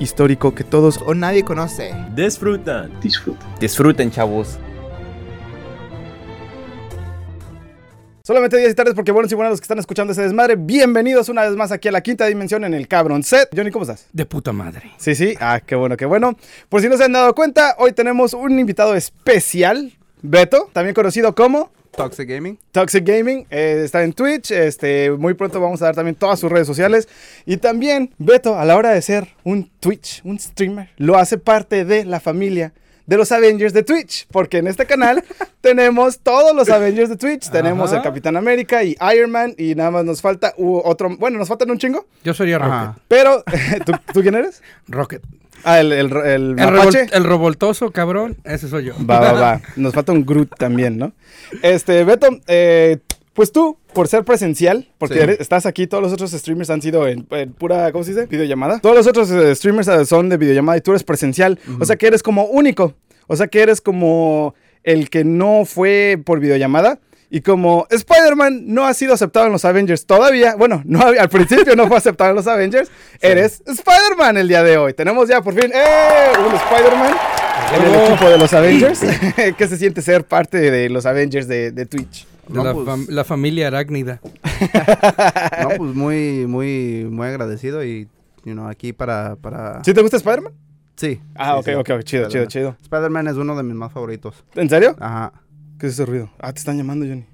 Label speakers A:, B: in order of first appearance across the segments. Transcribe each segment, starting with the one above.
A: Histórico que todos
B: O nadie conoce.
C: disfrutan.
A: disfruten, chavos. Solamente días y tardes porque buenos y buenas los que están escuchando ese desmadre. Bienvenidos una vez más aquí a la quinta dimensión en el Cabron Set. Johnny, ¿cómo estás?
D: De puta madre.
A: Sí, sí. Ah, qué bueno, qué bueno. Por si no se han dado cuenta, hoy tenemos un invitado especial, Beto, también conocido como
B: Toxic Gaming.
A: Toxic Gaming. eh, está en Twitch. Este, muy pronto vamos a dar también todas sus redes sociales. Y también, Beto, a la hora de ser un Twitch, un streamer, lo hace parte de la familia de los Avengers de Twitch. Porque en este canal tenemos todos los Avengers de Twitch. Tenemos
D: Ajá.
A: el Capitán América y Iron Man. Y nada más nos falta otro. Bueno, nos faltan un chingo.
D: Yo sería Rocket.
B: Ajá.
A: Pero, ¿tú, tú quién eres?
D: Rocket.
A: Ah, el, el, el,
D: El, revol- el revoltoso, cabrón. Ese soy yo.
A: Va, va, va. Nos falta un Groot también, ¿no? Este, Beto, eh, pues tú, por ser presencial, porque
B: Sí.
A: eres- estás aquí, todos los otros streamers han sido en, en pura, ¿cómo se dice? Videollamada. Todos los otros eh, streamers eh, son de videollamada y tú eres presencial. O sea que eres como único. O sea que eres como el que no fue por videollamada. Y como Spider-Man no ha sido aceptado en los Avengers todavía, bueno, no al principio no fue aceptado en los Avengers, eres Spider-Man el día de hoy. Tenemos ya por fin ¡eh! un Spider-Man en el equipo de los Avengers. ¿Qué se siente ser parte de los Avengers de, de Twitch?
D: De
B: No,
D: la,
B: pues-
D: fam- la familia arácnida.
B: No, pues muy, muy, muy agradecido y, you know, aquí para, para...
A: ¿Sí te gusta Spider-Man?
B: Sí.
A: Ah,
B: sí,
A: ok,
B: sí.
A: ok, ok, chido, chido, chido.
B: Spider-Man es uno de mis más favoritos.
A: ¿En serio?
B: Ajá.
A: ¿Qué es ese ruido? Ah, te están llamando, Johnny.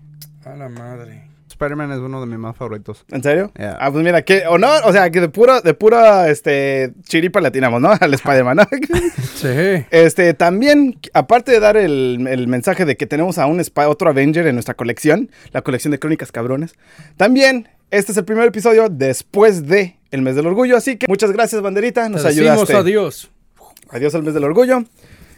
D: A la madre.
B: Spider-Man es uno de mis más favoritos.
A: ¿En serio?
B: Yeah.
A: Ah, pues mira, qué honor, o sea, que de pura, de pura, este, chiripa le atinamos, ¿no? Al Spider-Man, ¿no?
D: Sí.
A: Este, también, aparte de dar el, el mensaje de que tenemos a un otro Avenger en nuestra colección, la colección de crónicas cabrones, también este es el primer episodio después de el mes del orgullo, así que muchas gracias, banderita, nos
D: Te decimos
A: ayudaste.
D: adiós.
A: Adiós al mes del orgullo.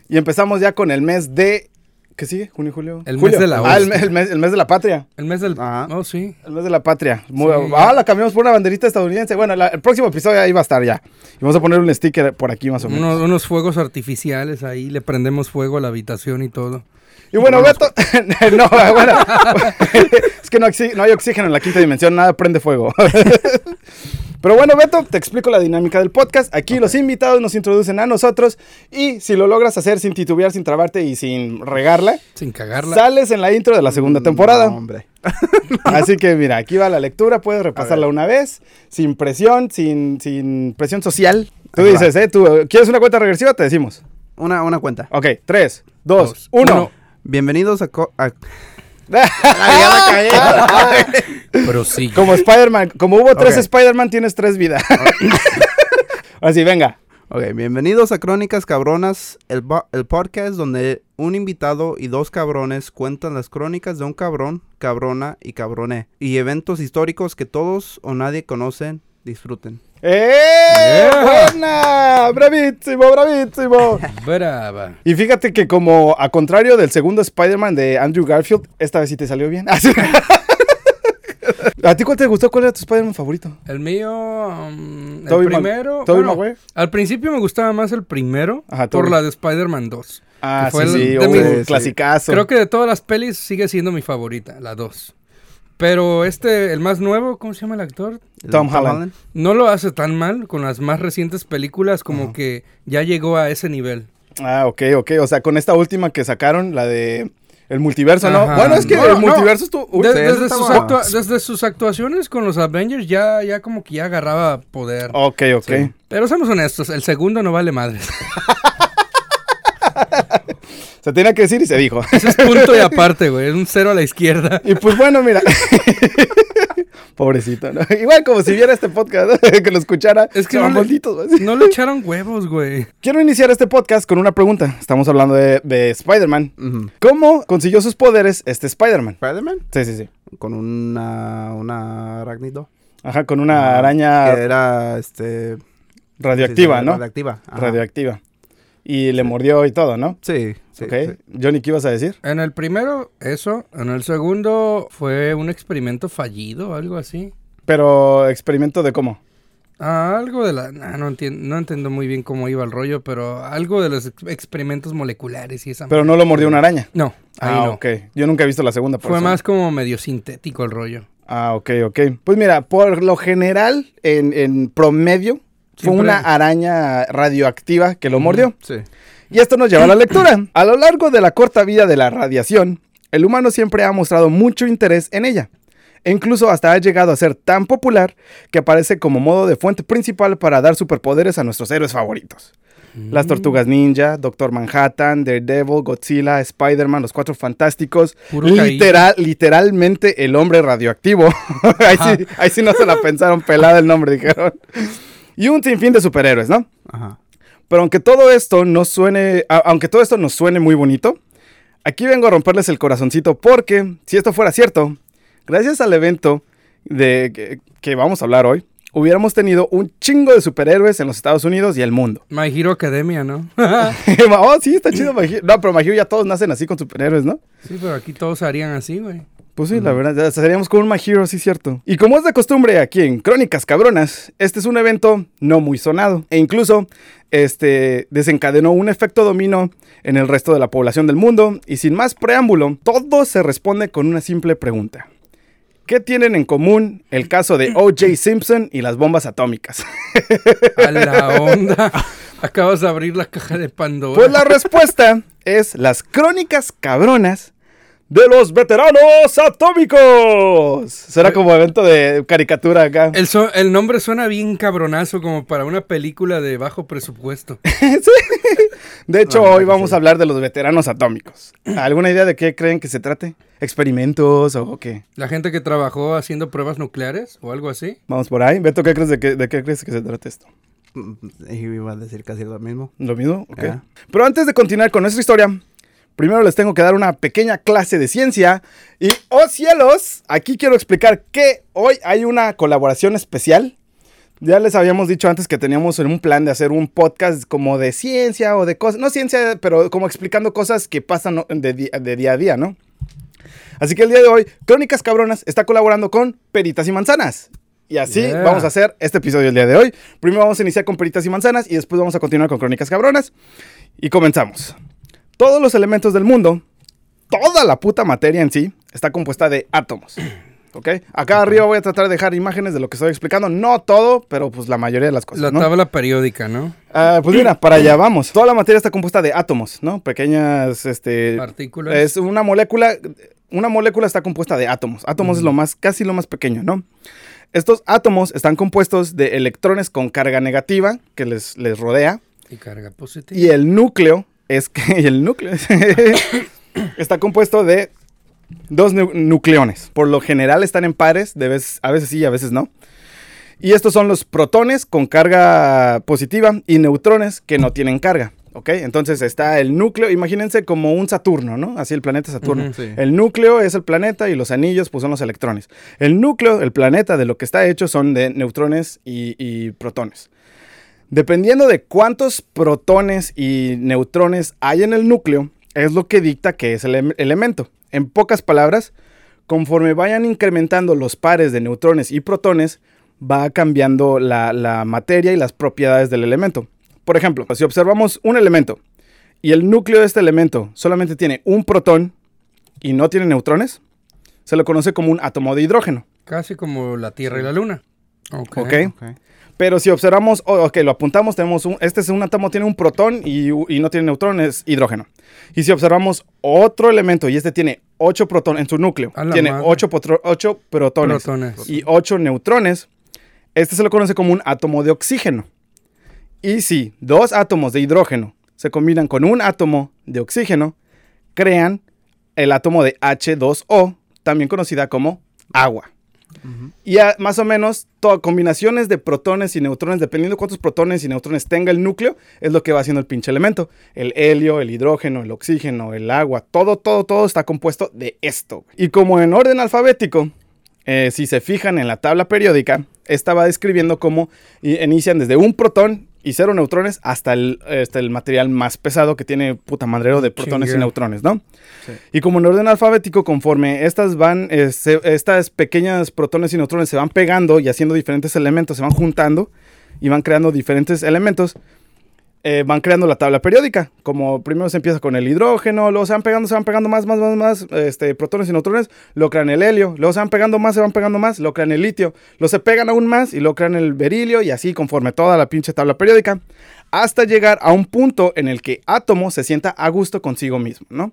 A: Y empezamos ya con el mes de. ¿Qué sigue? ¿Junio, julio?
D: El
A: Julio.
D: mes de la
A: Ah, el, el mes, el mes de la patria.
D: El mes del...
B: Ajá.
D: Oh, sí.
A: El mes de la patria. Muy-
D: Sí.
A: Ah, la cambiamos por una banderita estadounidense. Bueno, la- el próximo episodio ahí va a estar ya. Y vamos a poner un sticker por aquí más o menos.
D: Unos, unos fuegos artificiales ahí. Le prendemos fuego a la habitación y todo.
A: Y bueno, Beto. no, bueno. es que no hay oxígeno en la quinta dimensión, nada prende fuego. Pero bueno, Beto, te explico la dinámica del podcast. Aquí los invitados nos introducen a nosotros y si lo logras hacer sin titubear, sin trabarte y sin regarla,
D: Sin cagarla.
A: sales en la intro de la segunda temporada.
B: No, hombre.
A: Así que mira, aquí va la lectura, puedes repasarla una vez, sin presión, sin, sin presión social. Tú dices, ¿eh? ¿Tú quieres una cuenta regresiva? Te decimos.
B: Una, una cuenta.
A: Ok, 3, 2,
D: Dos,
A: 1.
D: uno.
B: Bienvenidos a... co- a-
D: Pero sí.
A: Como Spider-Man, como hubo tres
B: Ok.
A: Spider-Man, tienes tres vidas. Así, venga.
B: Ok, bienvenidos a Crónicas Cabronas, el, el podcast donde un invitado y dos cabrones cuentan las crónicas de un cabrón, cabrona y cabroné. Y eventos históricos que todos o nadie conocen, disfruten.
A: ¡Eh!
D: Yeah.
A: ¡Buena! ¡Bravísimo, bravísimo!
D: Brava.
A: Y fíjate que como a contrario del segundo Spider-Man de Andrew Garfield, esta vez sí te salió bien. ¿A ti cuál te gustó? ¿Cuál era tu Spider-Man favorito?
D: El mío, um, el primero. Bueno, al principio me gustaba más el primero
A: Ajá,
D: por la de Spider-Man 2.
A: Ah,
D: Que fue
A: sí,
D: el-
A: sí,
D: de
A: oh,
D: mi-
A: clasicazo.
D: Creo que de todas las pelis sigue siendo mi favorita, la 2. Pero este, el más nuevo, ¿cómo se llama el actor?
B: El
A: Tom Holland.
D: No lo hace tan mal con las más recientes películas, como que ya llegó a ese nivel.
A: Ah, ok, ok. O sea, con esta última que sacaron, la de el multiverso, ¿no?
D: Ajá.
A: Bueno, es que
D: No,
A: el
D: no.
A: multiverso estuvo... Uy,
D: De-
B: sí,
D: desde,
B: eso
D: sus actua- desde sus actuaciones con los Avengers ya, ya como que ya agarraba poder.
A: Ok, ok.
B: Sí.
D: Pero seamos honestos, el segundo no vale madres.
A: Se tenía que decir y se dijo.
D: Ese es punto y aparte, güey. Es un cero a la izquierda.
A: Y pues bueno, mira. Pobrecito, ¿no? Igual como si viera este podcast, ¿no? que lo escuchara.
D: Es que no le-. No le echaron huevos, güey.
A: Quiero iniciar este podcast con una pregunta. Estamos hablando de, de Spider-Man. ¿Cómo consiguió sus poderes este Spider-Man?
B: ¿Spider-Man?
A: Sí, sí, sí.
B: Con una, una arácnido.
A: Ajá, con una araña
B: Que era, este...
A: radioactiva,
B: sí,
A: ¿no?
B: Radioactiva. ajá.
A: Radioactiva. y le mordió y todo, ¿no?
B: Sí, sí.
A: ok.
B: sí.
A: Johnny, ¿qué ibas a decir?
D: En el primero, eso. En el segundo, fue un experimento fallido, algo así.
A: Pero experimento de cómo.
D: Ah, algo de la... nah, no, entiendo, no entiendo muy bien cómo iba el rollo, pero algo de los ex- experimentos moleculares y esa...
A: Pero no lo mordió una araña.
D: No, ahí
A: Ah,
D: no.
A: ok. Yo nunca he visto la segunda. por
D: Fue
A: eso.
D: más como medio sintético el rollo.
A: Ah, ok, ok. Pues mira, por lo general, en, en promedio, fue una araña radioactiva que lo mordió.
B: Sí.
A: Y esto nos lleva a la lectura. A lo largo de la corta vida de la radiación, el humano siempre ha mostrado mucho interés en ella. E incluso hasta ha llegado a ser tan popular que aparece como modo de fuente principal para dar superpoderes a nuestros héroes favoritos. Las Tortugas Ninja, Doctor Manhattan, Daredevil, Godzilla, Spider-Man, los Cuatro Fantásticos. Literal, literalmente el hombre radioactivo. ahí, sí, ahí sí no se la pensaron pelada el nombre, dijeron. Y un sinfín de superhéroes, ¿no?
B: Ajá.
A: Pero aunque todo esto no suene, aunque todo esto nos suene muy bonito, aquí vengo a romperles el corazoncito porque si esto fuera cierto, gracias al evento de que, que vamos a hablar hoy, hubiéramos tenido un chingo de superhéroes en los Estados Unidos y el mundo.
D: My Hero Academia, ¿no?
A: oh, sí, está chido. My Hero. No, pero My Hero ya todos nacen así con superhéroes, ¿no?
D: sí, pero aquí todos harían así, güey.
A: Pues sí, la verdad, seríamos como un My Hero, sí, cierto. Y como es de costumbre aquí en Crónicas Cabronas, este es un evento no muy sonado. E incluso, este, desencadenó un efecto dominó en el resto de la población del mundo. Y sin más preámbulo, todo se responde con una simple pregunta. ¿Qué tienen en común el caso de O.J. Simpson y las bombas atómicas?
D: A la onda. Acabas de abrir la caja de Pandora.
A: Pues la respuesta es las Crónicas Cabronas de los veteranos atómicos. Será como evento de caricatura acá.
D: El, so- el nombre suena bien cabronazo como para una película de bajo presupuesto.
A: De hecho,
B: Ah,
A: hoy
B: sí.
A: vamos a hablar de los veteranos atómicos. ¿Alguna idea de qué creen que se trate? ¿Experimentos o qué?
D: La gente que trabajó haciendo pruebas nucleares o algo así.
A: Vamos por ahí. Beto, ¿qué crees de, qué, de qué crees que se trata esto?
B: Mm, Yo iba a decir casi lo mismo.
A: ¿Lo mismo? Ok. Pero antes de continuar con nuestra historia, primero les tengo que dar una pequeña clase de ciencia. Y, ¡oh cielos! Aquí quiero explicar que hoy hay una colaboración especial. Ya les habíamos dicho antes que teníamos un plan de hacer un podcast como de ciencia o de cosas, no ciencia, pero como explicando cosas que pasan de, día a día, ¿no? Así que el día de hoy, Crónicas Cabronas está colaborando con Peritas y Manzanas. Y así
D: Yeah.
A: vamos a hacer este episodio el día de hoy. Primero vamos a iniciar con Peritas y Manzanas y después vamos a continuar con Crónicas Cabronas. Y comenzamos. Todos los elementos del mundo, toda la puta materia en sí, está compuesta de átomos. ¿Ok? Acá arriba voy a tratar de dejar imágenes de lo que estoy explicando. No todo, pero pues la mayoría de las cosas.
D: La
A: ¿no?
D: tabla periódica, ¿no?
A: Ah, pues mira, para allá vamos. Toda la materia está compuesta de átomos, ¿no? Pequeñas, este...
D: Partículas.
A: Es una molécula, una molécula está compuesta de átomos. Átomos es lo más, casi lo más pequeño, ¿no? Estos átomos están compuestos de electrones con carga negativa que les, les rodea
D: Y carga positiva.
A: y el núcleo es que el núcleo está compuesto de dos nu- nucleones. Por lo general están en pares, de vez- a veces sí y a veces no. Y estos son los protones con carga positiva y neutrones que no tienen carga. ¿Ok? Entonces está el núcleo, imagínense como un Saturno, ¿no? Así el planeta Saturno.
B: Sí.
A: El núcleo es el planeta y los anillos pues son los electrones. El núcleo, el planeta de lo que está hecho son de neutrones y, y protones. Dependiendo de cuántos protones y neutrones hay en el núcleo, es lo que dicta que es el em- elemento. En pocas palabras, conforme vayan incrementando los pares de neutrones y protones, va cambiando la, la materia y las propiedades del elemento. Por ejemplo, si observamos un elemento y el núcleo de este elemento solamente tiene un protón y no tiene neutrones, se lo conoce como un átomo de hidrógeno.
D: Casi como la Tierra y la Luna. Ok.
A: ¿Ok?
B: Ok.
A: Pero si observamos, oh, ok, lo apuntamos, tenemos un, este es un átomo, tiene un protón y, y no tiene neutrones, hidrógeno. Y si observamos otro elemento y este tiene 8 protones en su núcleo, tiene
D: madre.
A: 8, protones
D: Protones.
A: y 8 neutrones, este se lo conoce como un átomo de oxígeno. Y si dos átomos de hidrógeno se combinan con un átomo de oxígeno, crean el átomo de H2O, también conocida como agua. Y más o menos, todas combinaciones de protones y neutrones, dependiendo de cuántos protones y neutrones tenga el núcleo, es lo que va haciendo el pinche elemento. El helio, el hidrógeno, el oxígeno, el agua, todo, todo, todo está compuesto de esto. Y como en orden alfabético, eh, si se fijan en la tabla periódica, esta va describiendo cómo inician desde un protón y cero neutrones hasta el, este, el material más pesado que tiene puta madrero de protones y neutrones, ¿no?
B: Sí.
A: Y como en orden alfabético, conforme estas van, eh, se- estas pequeñas protones y neutrones se van pegando y haciendo diferentes elementos, se van juntando y van creando diferentes elementos, eh, van creando la tabla periódica. Como primero se empieza con el hidrógeno, luego se van pegando, se van pegando más, más, más, más este, protones y neutrones, luego crean el helio, luego se van pegando más, se van pegando más, luego crean el litio, luego se pegan aún más y luego crean el berilio y así conforme toda la pinche tabla periódica, hasta llegar a un punto en el que átomo se sienta a gusto consigo mismo, ¿no?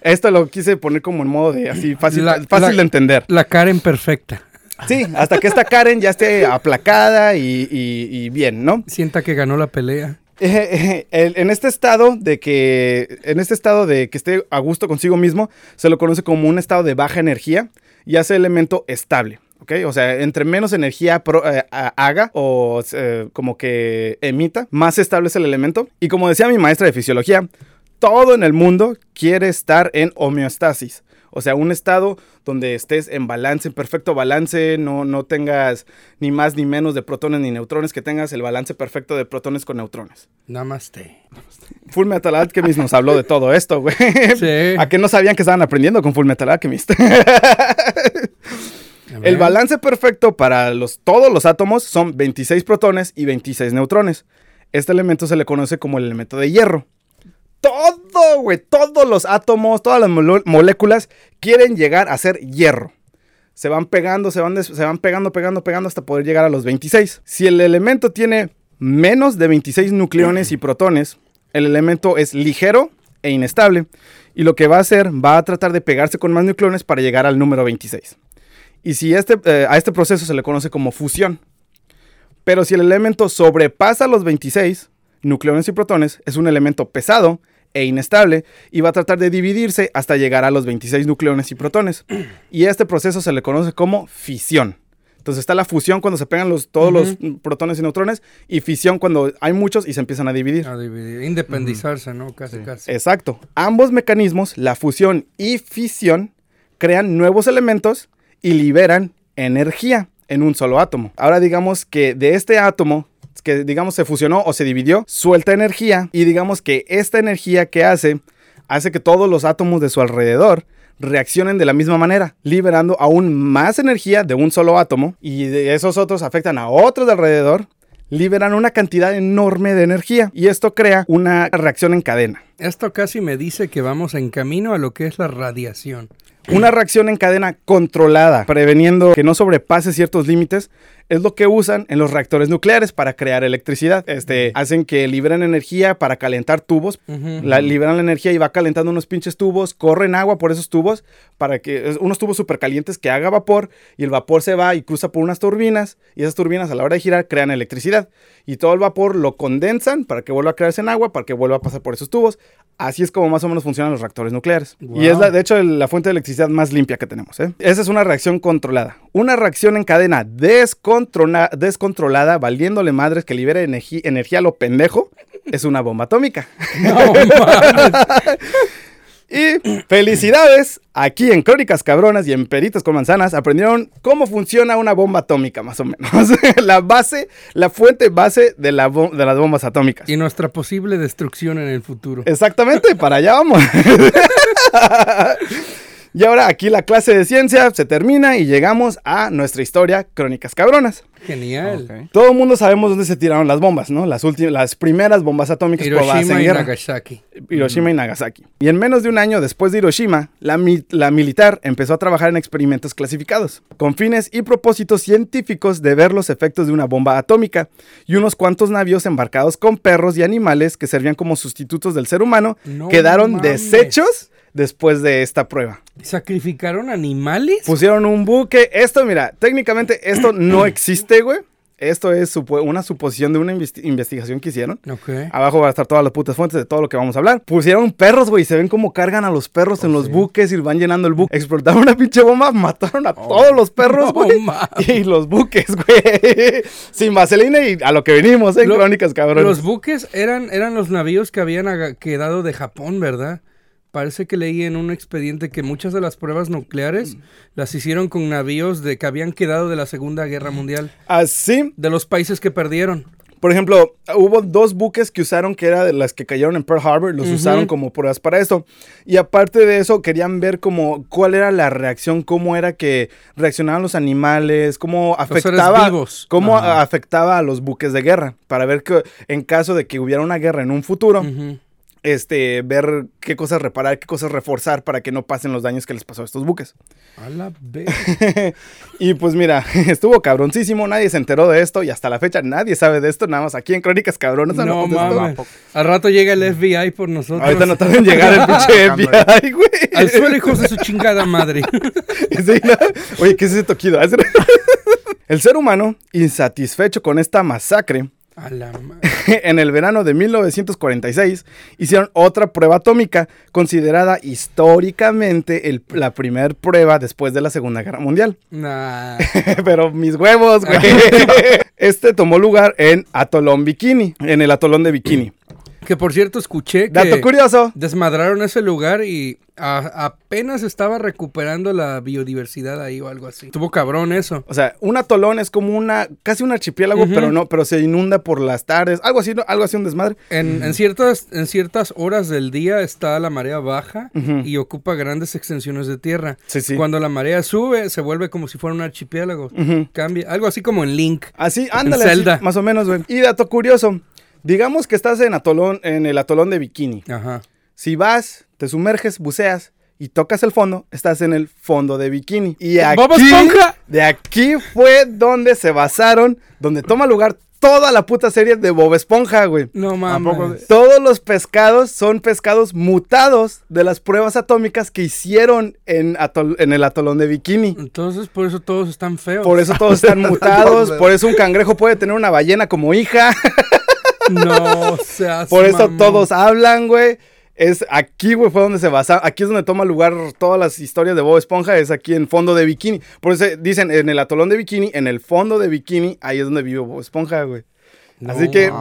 A: Esto lo quise poner como en modo de así fácil,
D: La-
A: fácil
D: la-
A: de entender.
D: La Karen perfecta.
A: Sí, hasta que esta Karen ya esté aplacada y, y- y bien, ¿no?
D: Sienta que ganó la pelea.
A: En este estado de que en este estado de que esté a gusto consigo mismo se lo conoce como un estado de baja energía y hace elemento estable ¿ok? o sea entre menos energía pro- eh, ha- haga o eh, como que emita más estable es el elemento y como decía mi maestra de fisiología todo en el mundo quiere estar en homeostasis o sea, un estado donde estés en balance, en perfecto balance, no, no tengas ni más ni menos de protones ni neutrones, que tengas el balance perfecto de protones con neutrones.
D: Namaste.
A: Full Metal Alchemist nos habló de todo esto, güey.
D: Sí.
A: ¿A qué no sabían que estaban aprendiendo con Full Metal Alchemist? El balance perfecto para los, todos los átomos son 26 protones y 26 neutrones. Este elemento se le conoce como el elemento de hierro. Todo, güey, todos los átomos, todas las moléculas quieren llegar a ser hierro. Se van pegando, se van, se van pegando, pegando, pegando hasta poder llegar a los 26. Si el elemento tiene menos de 26 nucleones y protones, el elemento es ligero e inestable. Y lo que va a hacer, va a tratar de pegarse con más nucleones para llegar al número 26. Y si este, eh, a este proceso se le conoce como fusión. Pero si el elemento sobrepasa los 26 nucleones y protones, es un elemento pesado e inestable y va a tratar de dividirse hasta llegar a los 26 nucleones y protones. Y este proceso se le conoce como fisión. Entonces está la fusión cuando se pegan los, todos los protones y neutrones y fisión cuando hay muchos y se empiezan a dividir.
D: A dividir, independizarse, ¿no? Casi, casi.
A: Exacto. Ambos mecanismos, la fusión y fisión, crean nuevos elementos y liberan energía en un solo átomo. Ahora digamos que de este átomo que digamos se fusionó o se dividió, suelta energía y digamos que esta energía que hace hace que todos los átomos de su alrededor reaccionen de la misma manera, liberando aún más energía de un solo átomo y de esos otros afectan a otros de alrededor, liberan una cantidad enorme de energía y esto crea una reacción en cadena.
D: Esto casi me dice que vamos en camino a lo que es la radiación.
A: Una reacción en cadena controlada, preveniendo que no sobrepase ciertos límites, es lo que usan en los reactores nucleares para crear electricidad. Este, hacen que liberen energía para calentar tubos. La, liberan la energía y va calentando unos pinches tubos, corren agua por esos tubos para que unos tubos súper calientes que haga vapor y el vapor se va y cruza por unas turbinas y esas turbinas a la hora de girar crean electricidad y todo el vapor lo condensan para que vuelva a crearse en agua, para que vuelva a pasar por esos tubos. Así es como más o menos funcionan los reactores nucleares.
D: Wow.
A: Y es la, de hecho la fuente de electricidad más limpia que tenemos. ¿eh? Esa es una reacción controlada. Una reacción en cadena descontrola- descontrolada, valiéndole madres que libere energía a lo pendejo, es una bomba atómica.
D: No.
A: Y felicidades, aquí en Crónicas Cabronas y en Peritos con Manzanas aprendieron cómo funciona una bomba atómica, más o menos. la base, la fuente base de, la de las bombas atómicas.
D: y nuestra posible destrucción en el futuro.
A: Exactamente, para allá vamos. Y ahora aquí la clase de ciencia se termina y llegamos a nuestra historia Crónicas Cabronas.
D: Genial.
B: Ok.
A: Todo el mundo sabemos dónde se tiraron las bombas, ¿no? Las últimas, las primeras bombas atómicas probadas en
D: Hiroshima y
A: guerra.
D: Nagasaki.
A: Hiroshima y Nagasaki. Y en menos de un año después de Hiroshima, la, mi- la militar empezó a trabajar en experimentos clasificados, con fines y propósitos científicos de ver los efectos de una bomba atómica, y unos cuantos navíos embarcados con perros y animales que servían como sustitutos del ser humano
D: No
A: quedaron
D: mames.
A: deshechos después de esta prueba.
D: ¿Sacrificaron animales?
A: Pusieron un buque. Esto, mira, técnicamente esto no existe, güey. Esto es una suposición de una investi- investigación que hicieron. Abajo van a estar todas las putas fuentes de todo lo que vamos a hablar. Pusieron perros, güey. Se ven cómo cargan a los perros en los buques y van llenando el buque. Explotaron una pinche bomba, mataron a todos los perros,
D: No
A: güey.
D: mames.
A: y los buques, güey. Sin vaselina y a lo que venimos, ¿eh?
D: Lo-
A: Crónicas, cabrón.
D: Los buques eran, eran los navíos que habían quedado de Japón, ¿verdad? Parece que leí en un expediente que muchas de las pruebas nucleares las hicieron con navíos de que habían quedado de la Segunda Guerra Mundial,
A: Así,
D: de los países que perdieron.
A: Por ejemplo, hubo dos buques que usaron que era de las que cayeron en Pearl Harbor, los usaron como pruebas para esto. Y aparte de eso, querían ver como cuál era la reacción, cómo era que reaccionaban los animales, cómo afectaba,
D: vivos.
A: cómo
B: Ajá.
A: afectaba a los buques de guerra, para ver que en caso de que hubiera una guerra en un futuro. Este, ver qué cosas reparar, qué cosas reforzar para que no pasen los daños que les pasó a estos buques.
D: A la vez.
A: y pues mira, estuvo cabroncísimo, nadie se enteró de esto y hasta la fecha nadie sabe de esto, nada más aquí en Crónicas Cabrones.
D: No mames. Al rato llega el FBI por nosotros.
A: Ahorita no tardan en llegar el pinche FBI, güey.
D: Al suelo, hijos de su chingada madre.
A: Sí, ¿no? Oye, ¿qué es ese toquido? El ser humano, insatisfecho con esta masacre,
D: A la madre.
A: en el verano de 1946 hicieron otra prueba atómica considerada históricamente el- la primera prueba después de la Segunda Guerra Mundial.
D: Nah.
A: Pero mis huevos, güey. Este tomó lugar en Atolón Bikini, en el Atolón de Bikini.
D: Que por cierto, escuché que
A: Dato curioso.
D: desmadraron ese lugar y a- apenas estaba recuperando la biodiversidad ahí o algo así. Tuvo cabrón eso.
A: O sea, un atolón es como una, casi un archipiélago, pero no, pero se inunda por las tardes, algo así, ¿no? algo así un desmadre.
D: En, en ciertas, en ciertas horas del día está la marea baja y ocupa grandes extensiones de tierra.
A: Sí, sí.
D: Cuando la marea sube, se vuelve como si fuera un archipiélago. Cambia. Algo así como en Link.
A: Así, ándale,
D: Zelda.
A: más o menos, güey. Y dato curioso, digamos que estás en atolón, en el atolón de Bikini.
D: Ajá.
A: Si vas, te sumerges, buceas y tocas el fondo, estás en el fondo de Bikini. Y
D: ¡Bob
A: aquí,
D: Esponja!
A: de aquí fue donde se basaron, donde toma lugar toda la puta serie de Bob Esponja, güey.
D: No mames.
A: Todos los pescados son pescados mutados de las pruebas atómicas que hicieron en, atol- en el atolón de Bikini.
D: Entonces, por eso todos están feos.
A: Por eso todos están mutados, por eso un cangrejo puede tener una ballena como hija,
D: No seas
A: por eso todos hablan, güey. Es aquí, güey, fue donde se basa. Aquí es donde toma lugar todas las historias de Bob Esponja, es aquí en fondo de Bikini. Por eso dicen en el atolón de Bikini, en el fondo de Bikini, ahí es donde vive Bob Esponja, güey. Así que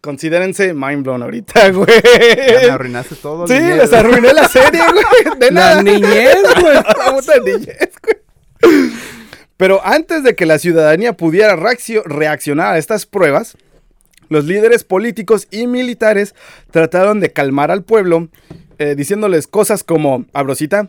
A: considérense mind blown ahorita, güey.
B: Ya me arruinaste todo.
A: Sí,
B: niñez.
A: les arruiné la serie, güey. De
D: La
A: nada.
D: niñez, güey.
A: La puta niñez, güey. Pero antes de que la ciudadanía pudiera reaccio- reaccionar a estas pruebas, los líderes políticos y militares trataron de calmar al pueblo, eh, diciéndoles cosas como, abrosita,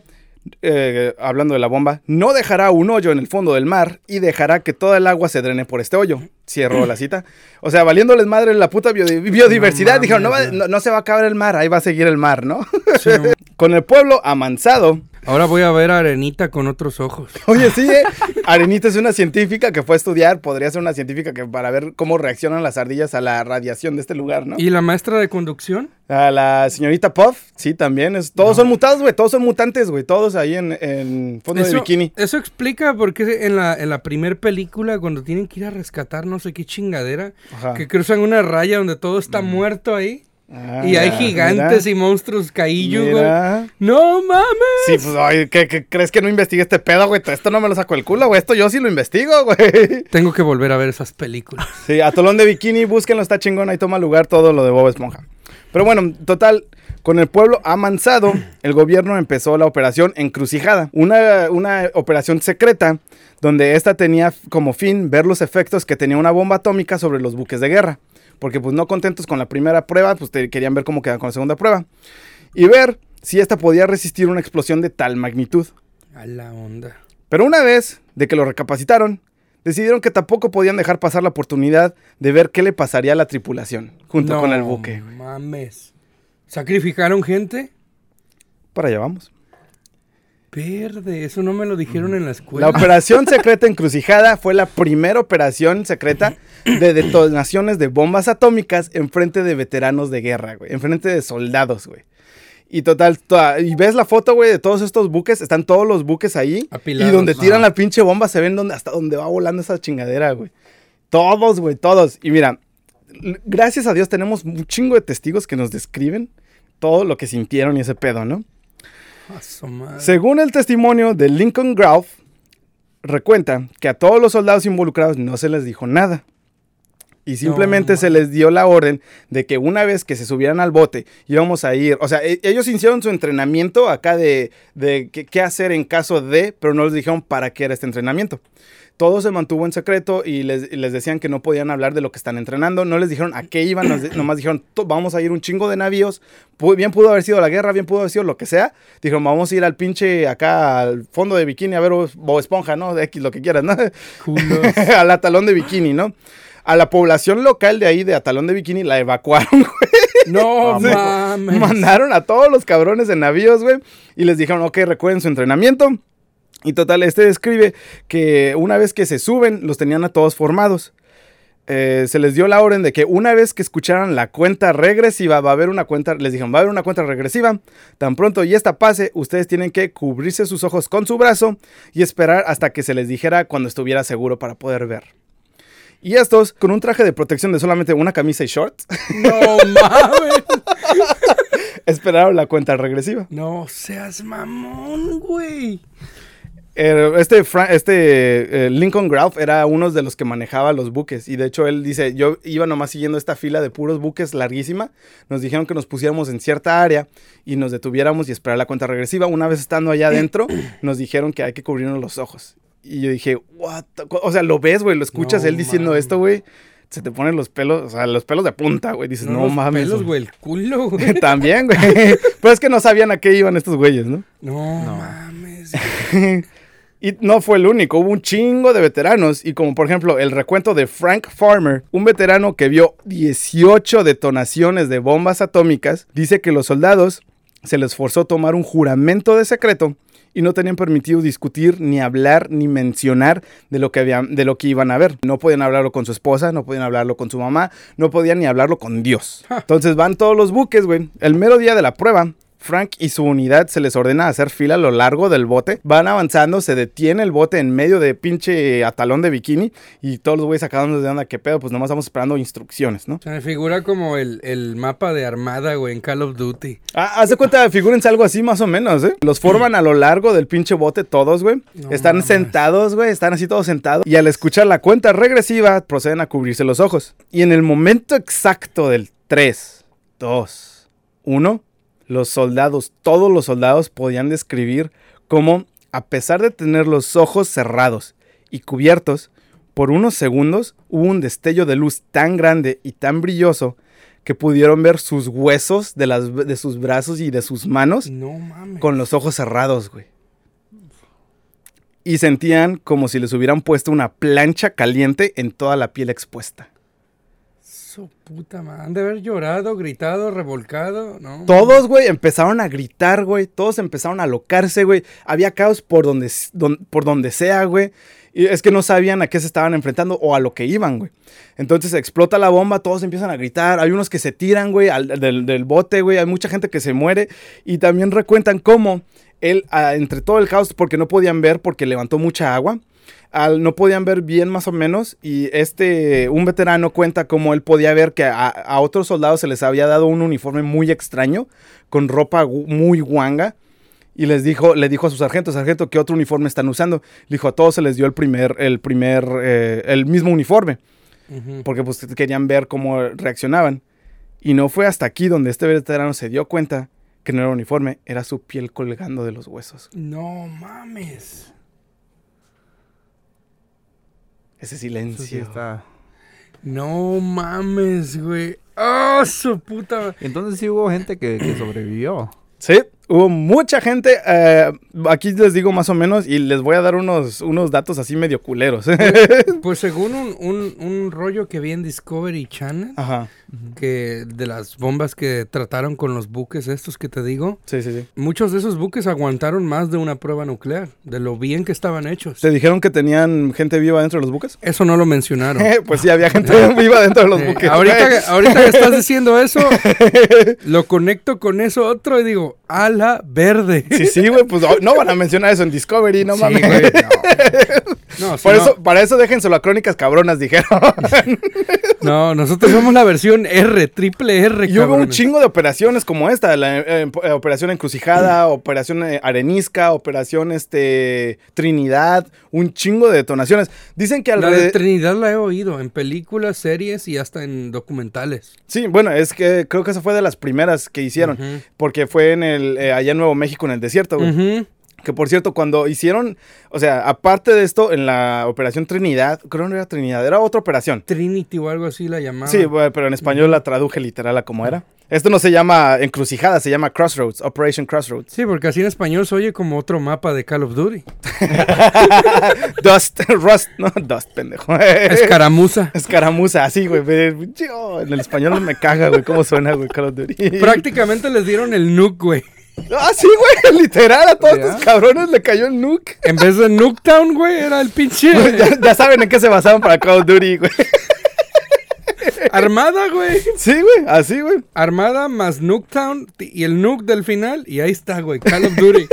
A: eh, hablando de la bomba, no dejará un hoyo en el fondo del mar y dejará que toda el agua se drene por este hoyo. Cierro la cita. O sea, valiéndoles madre la puta biodi- biodiversidad.
D: No
A: Dijeron, no, va-
D: mames,
A: no- no se va a acabar el mar, ahí va a seguir el mar, ¿no?
D: Sí, no.
A: Con el pueblo amansado,
D: Ahora voy a ver a Arenita con otros ojos.
A: Oye, sí, ¿eh? Arenita es una científica que fue a estudiar, podría ser una científica que para ver cómo reaccionan las ardillas a la radiación de este lugar, ¿no?
D: ¿Y la maestra de conducción?
A: A la señorita Puff, sí, también. Es, todos son mutados, güey, todos son mutantes, güey, todos ahí en, en fondo de bikini.
D: eso explica por qué en la, en la primer película, cuando tienen que ir a rescatar no sé qué chingadera,
A: Ajá.
D: que cruzan una raya donde todo está muerto ahí.
A: Ah,
D: y hay
A: mira,
D: gigantes y monstruos caillos, güey. No mames.
A: Sí, pues, ¿qué, qué crees que no investigué este pedo, güey? Esto no me lo saco el culo, güey. Esto yo sí lo investigo, güey.
D: Tengo que volver a ver esas películas.
A: Sí, Atolón de Bikini, búsquenlo, está chingón, ahí toma lugar todo lo de Bob Esponja. Pero bueno, total, con el pueblo amansado, el gobierno empezó la operación Encrucijada, una, una operación secreta donde esta tenía como fin ver los efectos que tenía una bomba atómica sobre los buques de guerra. Porque pues no contentos con la primera prueba, pues te- querían ver cómo quedaban con la segunda prueba. Y ver si esta podía resistir una explosión de tal magnitud.
D: A la onda.
A: Pero una vez de que lo recapacitaron, decidieron que tampoco podían dejar pasar la oportunidad de ver qué le pasaría a la tripulación junto
D: No
A: con el buque.
D: mames. ¿Sacrificaron gente?
A: Para allá vamos.
D: Verde, eso no me lo dijeron en la
A: La
D: escuela.
A: operación secreta encrucijada fue la primera operación secreta de detonaciones de bombas atómicas en frente de veteranos de guerra, güey. En frente de soldados, güey. Y total, toda- y ves la foto, güey, de todos estos buques, están todos los buques ahí.
D: Apilados.
A: Y donde tiran la pinche bomba se ven donde, hasta donde va volando esa chingadera, güey. Todos, güey, todos. Y mira, gracias a Dios tenemos un chingo de testigos que nos describen todo lo que sintieron y ese pedo, ¿no? Según el testimonio de Lincoln Groff, recuenta que a todos los soldados involucrados no se les dijo nada. Y simplemente
D: No,
A: se les dio la orden de que una vez que se subieran al bote, íbamos a ir. O sea, e- ellos hicieron su entrenamiento acá de, de qué, qué hacer en caso de, pero no les dijeron para qué era este entrenamiento. Todo se mantuvo en secreto y les, y les decían que no podían hablar de lo que están entrenando. No les dijeron a qué iban, nomás dijeron, "To- vamos a ir un chingo de navíos. Bien pudo haber sido la guerra, bien pudo haber sido lo que sea. Dijeron, vamos a ir al pinche acá al fondo de bikini a ver o, esponja, ¿no? De X, lo que quieras, ¿no? Al atalón de bikini, ¿no? A la población local de ahí, de Atalón de Bikini, la evacuaron, güey.
D: No
A: Sí.
D: mames.
A: Mandaron a todos los cabrones en navíos, güey. Y les dijeron, ok, recuerden su entrenamiento. Y total, este describe que una vez que se suben, los tenían a todos formados. Eh, se les dio la orden de que una vez que escucharan la cuenta regresiva, va a haber una cuenta, les dijeron, va a haber una cuenta regresiva. Tan pronto y esta pase, ustedes tienen que cubrirse sus ojos con su brazo y esperar hasta que se les dijera cuando estuviera seguro para poder ver. Y estos, con un traje de protección de solamente una camisa y shorts,
D: No mames.
A: esperaron la cuenta regresiva.
D: No seas mamón, güey.
A: Eh, este este eh, Lincoln Groff era uno de los que manejaba los buques. Y de hecho, él dice: Yo iba nomás siguiendo esta fila de puros buques larguísima. Nos dijeron que nos pusiéramos en cierta área y nos detuviéramos y esperar la cuenta regresiva. Una vez estando allá adentro, nos dijeron que hay que cubrirnos los ojos. Y yo dije: What? O sea, lo ves, güey, lo escuchas
D: No
A: él diciendo esto, güey. Se te ponen los pelos, o sea, los pelos de punta, güey. Dices: No,
D: los
A: mames.
D: pelos, güey, el culo, güey.
A: También, güey. Pero es que no sabían a qué iban estos güeyes, ¿no?
D: No, mames.
A: Y no fue el único, hubo un chingo de veteranos. Y como por ejemplo el recuento de Frank Farmer, un veterano que vio 18 detonaciones de bombas atómicas, dice que los soldados se les forzó tomar un juramento de secreto y no tenían permitido discutir, ni hablar, ni mencionar de lo que habían, de lo que iban a ver. No podían hablarlo con su esposa, no podían hablarlo con su mamá, no podían ni hablarlo con Dios. Entonces van todos los buques, güey. El mero día de la prueba, Frank y su unidad se les ordena hacer fila a lo largo del bote. Van avanzando, se detiene el bote en medio de pinche atalón de bikini y todos los güeyes sacándonos de onda, ¿qué pedo? Pues nomás estamos esperando instrucciones, ¿no?
D: Se me figura como el, el mapa de armada, güey, en Call of Duty.
A: Ah, haz de cuenta, figúrense algo así más o menos, ¿eh? Los forman a lo largo del pinche bote todos, güey.
D: No
A: están
D: mames.
A: sentados, güey, están así todos sentados. Y al escuchar la cuenta regresiva, proceden a cubrirse los ojos. Y en el momento exacto del 3, 2, 1, los soldados, todos los soldados podían describir cómo, a pesar de tener los ojos cerrados y cubiertos, por unos segundos hubo un destello de luz tan grande y tan brilloso que pudieron ver sus huesos de, las, de sus brazos y de sus manos
D: No
A: con los ojos cerrados, güey. Y sentían como si les hubieran puesto una plancha caliente en toda la piel expuesta.
D: Su puta madre. Han de haber llorado, gritado, revolcado, ¿no?
A: Todos, güey, empezaron a gritar, güey. Todos empezaron a locarse, güey. Había caos por donde, por donde sea, güey. Y es que no sabían a qué se estaban enfrentando o a lo que iban, güey. Entonces explota la bomba, todos empiezan a gritar. Hay unos que se tiran, güey, al- del, del bote, güey. Hay mucha gente que se muere. Y también recuentan cómo él, ah, entre todo el caos, porque no podían ver, porque levantó mucha agua. Al- no podían ver bien más o menos y este, un veterano cuenta cómo él podía ver que a, a otros soldados se les había dado un uniforme muy extraño, con ropa muy guanga, y les dijo, le dijo a su sargento, sargento, ¿qué otro uniforme están usando? Le dijo, a todos se les dio el primer, el primer, eh, el mismo uniforme, porque pues querían ver cómo reaccionaban. Y no fue hasta aquí donde este veterano se dio cuenta que no era uniforme, era su piel colgando de los huesos.
D: No mames.
A: Ese
B: sí
A: silencio.
B: está.
D: No mames, güey. ¡Ah, su puta!
B: Entonces sí hubo gente que, que sobrevivió.
A: Sí, hubo mucha gente. eh, aquí les digo más o menos y les voy a dar unos, unos datos así medio culeros.
D: Pues según un, un, un rollo que vi en Discovery Channel,
A: Ajá.
D: Que de las bombas que trataron con los buques estos que te digo,
A: Sí, sí, sí.
D: muchos de esos buques aguantaron más de una prueba nuclear, de lo bien que estaban hechos.
A: ¿Te dijeron que tenían gente viva dentro de los buques?
D: Eso no lo mencionaron.
A: pues sí, había gente viva dentro de los buques.
D: ahorita, que- ahorita que estás diciendo eso, lo conecto con eso otro y digo, ala verde.
A: Sí, sí, güey, pues no van a mencionar eso en Discovery, no
D: Sí,
A: mames.
D: güey, no. No, si
A: Por
D: no-
A: eso, para eso déjenselo a crónicas cabronas, dijeron.
D: no, nosotros somos la versión R, triple R,
A: Y hubo un chingo de operaciones como esta, la eh, eh, Operación Encrucijada, Operación eh, Arenisca, Operación este, Trinidad, un chingo de detonaciones. Dicen que
D: La de. Trinidad la he oído en películas, series y hasta en documentales.
A: Sí, bueno, es que creo que esa fue de las primeras que hicieron, porque fue en el, eh, allá en Nuevo México, en el desierto, güey. Que por cierto, cuando hicieron, o sea, aparte de esto, en la Operación Trinidad, creo que no era Trinidad, era otra operación.
D: Trinity o algo así la llamaba.
A: Sí, pero en español la traduje literal a como era. Esto no se llama encrucijada, se llama Crossroads, Operation Crossroads.
D: Sí, porque así en español se oye como otro mapa de Call of Duty.
A: Dust, Rust, no, Dust, pendejo.
D: Escaramuza.
A: Escaramuza, así, güey. yo, En el español no me caga, güey, cómo suena, güey, Call of Duty.
D: Prácticamente les dieron el nuke, güey.
A: Ah, sí, güey, literal, a todos
B: Ya.
A: estos cabrones le cayó el nuke.
D: En vez de Nuketown, güey, era el pinche
A: ya, ya saben en qué se basaban para Call of Duty, güey.
D: Armada, güey.
A: Sí, güey, así, güey.
D: Armada más Nuketown y el nuke del final. Y ahí está, güey. Call of Duty.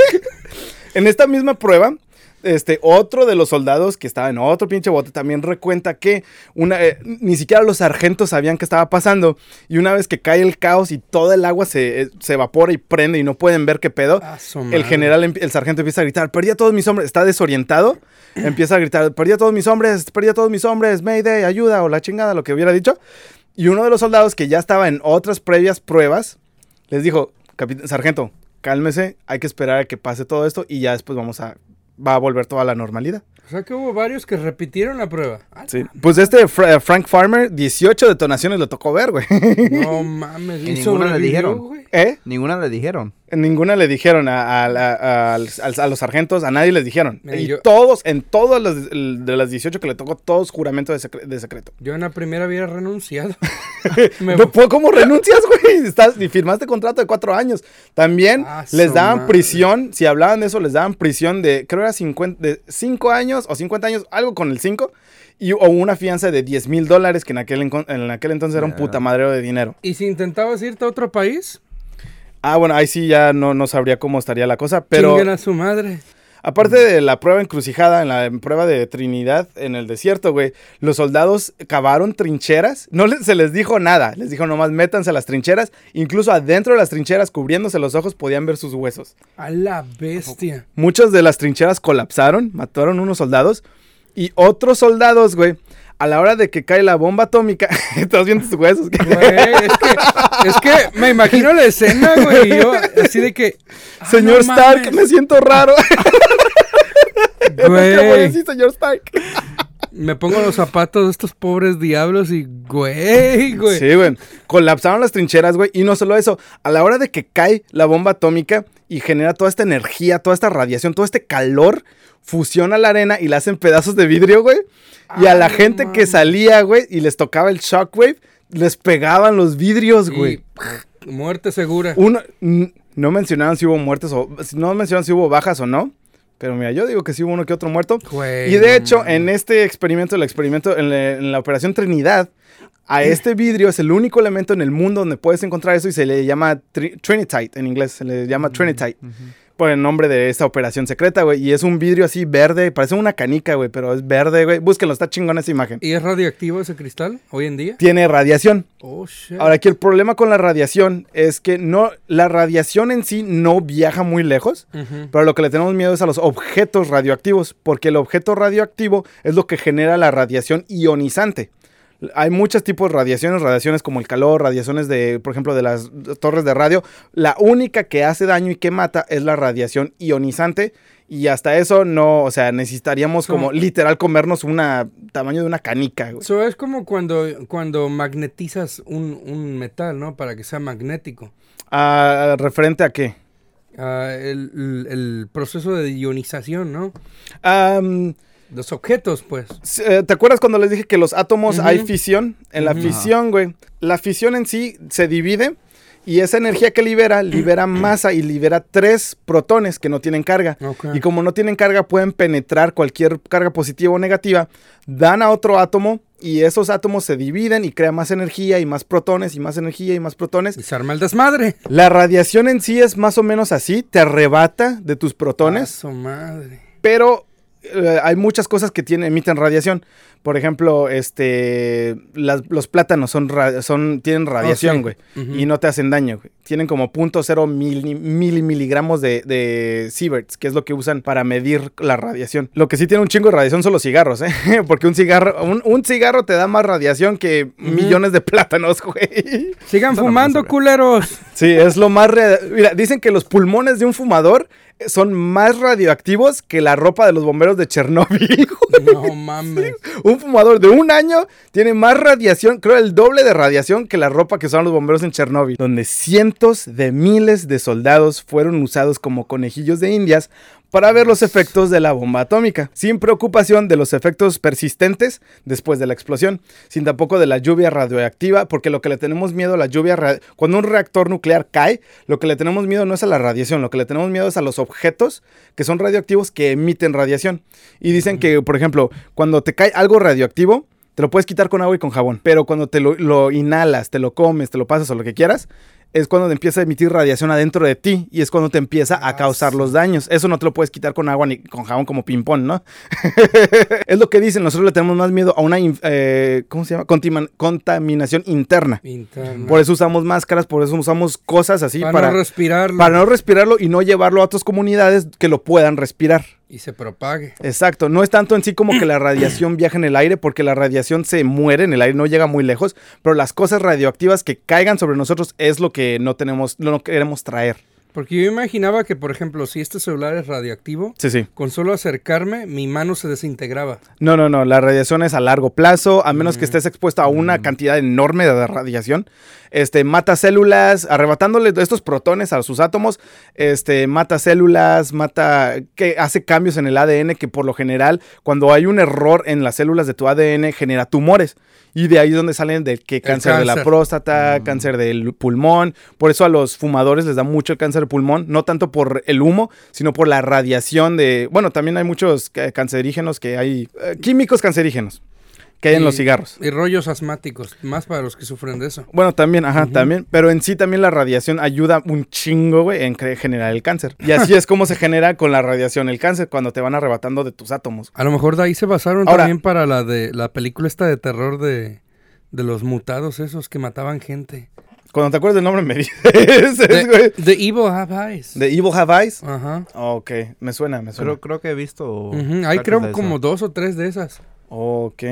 A: En esta misma prueba, este, otro de los soldados que estaba en otro pinche bote también recuenta que una, eh, ni siquiera los sargentos sabían qué estaba pasando. Y una vez que cae el caos y todo el agua se, eh, se evapora y prende y no pueden ver qué pedo, el general, el sargento empieza a gritar, perdí a todos mis hombres, está desorientado, empieza a gritar, perdí a todos mis hombres, perdí a todos mis hombres, Mayday, ayuda o la chingada, lo que hubiera dicho. Y uno de los soldados que ya estaba en otras previas pruebas, les dijo, "Capitán- sargento, cálmese, hay que esperar a que pase todo esto y ya después vamos a, va a volver toda la normalidad.
D: O sea que hubo varios que repitieron la prueba. Ah,
A: Sí. Pues este Fra- Frank Farmer, 18 detonaciones le tocó ver, güey.
D: No mames.
B: Y
D: ¿Y
B: ninguna le dijeron.
D: güey?
A: ¿Eh?
B: Ninguna le dijeron.
A: Ninguna le dijeron a, los sargentos, a nadie les dijeron.
D: Mira,
A: y
D: yo-
A: todos, en todas las de las 18 que le tocó, todos juramento de, secre- de secreto.
D: Yo en la primera había renunciado. Me-
A: ¿Cómo renuncias, güey? Estás, y firmaste contrato de cuatro años. También
D: Ah,
A: les daban
D: madre.
A: prisión, si hablaban de eso, les daban prisión de, creo era 50, de 5 años o 50 años, algo con el 5, y, o una fianza de 10 mil dólares, que en aquel, en aquel entonces era un puta madrero de dinero.
D: ¿Y si intentabas irte a otro país?
A: Ah, bueno, ahí sí ya no, no sabría cómo estaría la cosa, pero...
D: Chinguen a su madre.
A: Aparte de la prueba encrucijada, en la prueba de Trinidad en el desierto, güey, los soldados cavaron trincheras. No les- se les dijo nada. Les dijo nomás métanse a las trincheras. Incluso adentro de las trincheras, cubriéndose los ojos, podían ver sus huesos.
D: A la bestia.
A: Muchas de las trincheras colapsaron, mataron unos soldados. Y otros soldados, güey, a la hora de que cae la bomba atómica, estás viendo sus huesos.
D: Güey, es que, es que me imagino la escena, güey. y Yo, así de que.
A: Señor
D: no
A: Stark,
D: mames,
A: me siento raro. Es lo que voy a
D: Güey,
A: decir, señor Stark.
D: me pongo los zapatos de estos pobres diablos y, güey, güey.
A: Sí, güey. Colapsaron las trincheras, güey. Y no solo eso, a la hora de que cae la bomba atómica y genera toda esta energía, toda esta radiación, todo este calor, fusiona la arena y la hacen pedazos de vidrio, güey. Y a la
D: Ay,
A: gente que salía, güey, y les tocaba el shockwave, les pegaban los vidrios,
D: Y,
A: güey.
D: muerte segura.
A: Uno, no mencionaban si hubo muertes o... No mencionaban si hubo bajas o no. Pero mira, yo digo que sí hubo uno que otro muerto.
D: Güey,
A: Y de hecho, en este experimento, el experimento, en la, en la operación Trinidad, a este vidrio es el único elemento en el mundo donde puedes encontrar eso y se le llama tri- Trinitite en inglés, se le llama Trinitite. Por el nombre de esta operación secreta, güey. Y es un vidrio así verde, parece una canica, güey, pero es verde, güey. Búsquenlo, está chingón esa imagen.
D: ¿Y es radioactivo ese cristal hoy en día?
A: Tiene radiación.
D: Oh, shit.
A: Ahora, aquí el problema con la radiación es que no, la radiación en sí no viaja muy lejos. Pero lo que le tenemos miedo es a los objetos radioactivos, porque el objeto radioactivo es lo que genera la radiación ionizante. Hay muchos tipos de radiaciones, radiaciones como el calor, radiaciones de, por ejemplo, de las torres de radio. La única que hace daño y que mata es la radiación ionizante. Y hasta eso no, o sea, necesitaríamos como literal comernos una tamaño de una canica. güey.
D: Eso es como cuando, cuando magnetizas un, un metal, ¿no? Para que sea magnético.
A: Ah, ¿Referente a qué?
D: Ah, el, el- el proceso de ionización, ¿no?
A: Am,
D: Los objetos, pues.
A: Eh, ¿Te acuerdas cuando les dije que los átomos hay fisión? En la fisión, güey. La fisión en sí se divide y esa energía que libera, libera masa y libera tres protones que no tienen carga. Y como no tienen carga, pueden penetrar cualquier carga positiva o negativa, dan a otro átomo y esos átomos se dividen y crean más energía y más protones y más energía y más protones.
D: Y se arma el desmadre.
A: La radiación en sí es más o menos así, te arrebata de tus protones,
D: su madre.
A: pero hay muchas cosas que tienen, emiten radiación. Por ejemplo, este, las- los plátanos son, tienen radiación,
D: sí.
A: güey. Y no te hacen daño, güey. Tienen como 0.0 mili, mili- miligramos de, de sieverts, que es lo que usan para medir la radiación. Lo que sí tiene un chingo de radiación son los cigarros, ¿eh? Porque un cigarro, un, un cigarro te da más radiación que millones de plátanos, güey.
D: Sigan
A: Eso
D: fumando, culeros.
A: Sí, es lo más... Mira, dicen que los pulmones de un fumador son más radioactivos que la ropa de los bomberos de Chernóbil.
D: No mames.
A: un fumador de un año tiene más radiación, creo el doble de radiación que la ropa que usaron los bomberos en Chernóbil, donde cientos de miles de soldados fueron usados como conejillos de indias para ver los efectos de la bomba atómica, sin preocupación de los efectos persistentes después de la explosión, sin tampoco de la lluvia radioactiva, porque lo que le tenemos miedo a la lluvia, cuando un reactor nuclear cae, lo que le tenemos miedo no es a la radiación, lo que le tenemos miedo es a los objetos que son radioactivos que emiten radiación. Y dicen que, por ejemplo, cuando te cae algo radioactivo, te lo puedes quitar con agua y con jabón, pero cuando te lo, lo inhalas, te lo comes, te lo pasas o lo que quieras, es cuando te empieza a emitir radiación adentro de ti y es cuando te empieza a
D: Ah,
A: causar los daños. Eso no te lo puedes quitar con agua ni con jabón como ping-pong, ¿no? es lo que dicen, nosotros le tenemos más miedo a una, eh, ¿cómo se llama? Contima- contaminación interna.
D: Interna.
A: Por eso usamos máscaras, por eso usamos cosas así
D: para,
A: para,
D: no respirarlo
A: para no respirarlo y no llevarlo a otras comunidades que lo puedan respirar.
D: Y se propague.
A: Exacto, no es tanto en sí como que la radiación viaja en el aire, porque la radiación se muere en el aire, no llega muy lejos, pero las cosas radioactivas que caigan sobre nosotros es lo que no tenemos, no queremos traer.
D: Porque yo imaginaba que, por ejemplo, si este celular es radioactivo,
A: Sí, sí.
D: con solo acercarme, mi mano se desintegraba.
A: No, no, no, la radiación es a largo plazo, a menos que estés expuesto a una
D: Mm.
A: cantidad enorme de radiación. Este, mata células, arrebatándole estos protones a sus átomos, este, mata células, mata, que hace cambios en el ADN que por lo general, cuando hay un error en las células de tu ADN, genera tumores. Y de ahí es donde salen del que cáncer, de la próstata, cáncer del pulmón. Por eso a los fumadores les da mucho el cáncer de pulmón, no tanto por el humo, sino por la radiación de... Bueno, también hay muchos ca- cancerígenos que hay... eh, químicos cancerígenos que hay en los cigarros.
D: Y rollos asmáticos, más para los que sufren de eso.
A: Bueno, también, ajá, también. Pero en sí también la radiación ayuda un chingo, güey, en generar el cáncer. Y así es como se genera con la radiación el cáncer, cuando te van arrebatando de tus átomos.
D: A lo mejor de ahí se basaron
A: Ahora-
D: también para la de la película esta de terror de, de los mutados esos que mataban gente.
A: Cuando te acuerdas del nombre me dices,
D: The,
A: güey.
D: The Evil Have Eyes.
A: ¿De Evil Have Eyes?
D: Ajá.
A: Ok, me suena, me suena.
B: Creo, creo que he visto.
D: Ujú, Hay creo como dos o tres de esas.
A: Ok.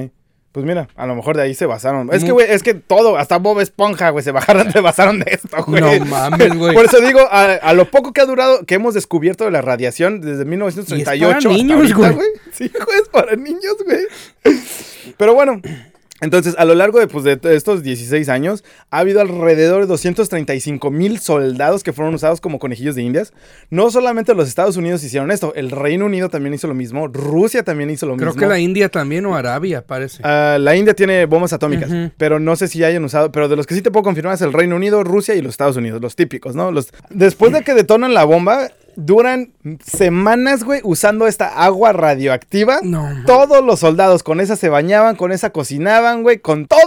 A: Pues mira, a lo mejor de ahí se basaron. Es que, güey, es que todo, hasta Bob Esponja, güey, se bajaron, se basaron de esto, güey.
D: No mames, güey.
A: Por eso digo, a, a lo poco que ha durado, que hemos descubierto de la radiación desde 1938
D: Y es para niños, güey.
A: Sí, güey, es para niños, güey. Pero bueno, entonces, a lo largo de, pues, de estos 16 años, ha habido alrededor de 235 mil soldados que fueron usados como conejillos de indias. No solamente los Estados Unidos hicieron esto, el Reino Unido también hizo lo mismo, Rusia también hizo lo
D: Creo
A: mismo.
D: que la India también o Arabia, parece.
A: Ah, la India tiene bombas atómicas, pero no sé si hayan usado, pero de los que sí te puedo confirmar es el Reino Unido, Rusia y los Estados Unidos, los típicos, ¿no? Los, después de que detonan la bomba, duran semanas, güey, usando esta agua radioactiva.
D: No, man.
A: Todos los soldados con esa se bañaban, con esa cocinaban, güey, con todo,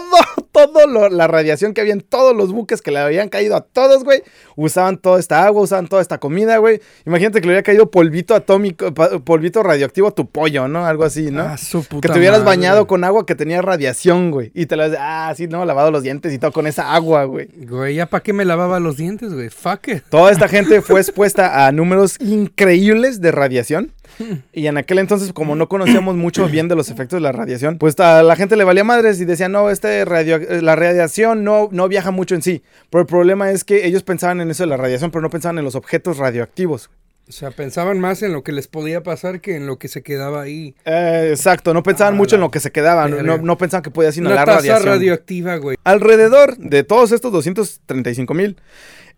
A: todo lo- la radiación que había en todos los buques que le habían caído a todos, güey. Usaban toda esta agua, usaban toda esta comida, güey. Imagínate que le hubiera caído polvito atómico, polvito radioactivo a tu pollo, ¿no? Algo así, ¿no?
D: Ah, su puta
A: Que te hubieras
D: madre.
A: bañado con agua que tenía radiación, güey. Y te lo ah, sí, no, lavado los dientes y todo con esa agua, güey.
D: Güey, ¿ya para qué me lavaba los dientes, güey? Fuck it.
A: Toda esta gente fue expuesta a números increíbles de radiación. Y en aquel entonces, como no conocíamos mucho bien de los efectos de la radiación, pues a la gente le valía madres y decía, no, este radio, eh, la radiación no, no viaja mucho en sí. Pero el problema es que ellos pensaban en eso de la radiación, pero no pensaban en los objetos radioactivos.
D: O sea, pensaban más en lo que les podía pasar que en lo que se quedaba ahí.
A: Eh, exacto, no pensaban
D: Ah,
A: mucho en lo que se quedaba, no, no pensaban que podías
D: Una
A: inhalar
D: taza
A: radiación.
D: radioactiva, güey.
A: Alrededor de todos estos 235 mil,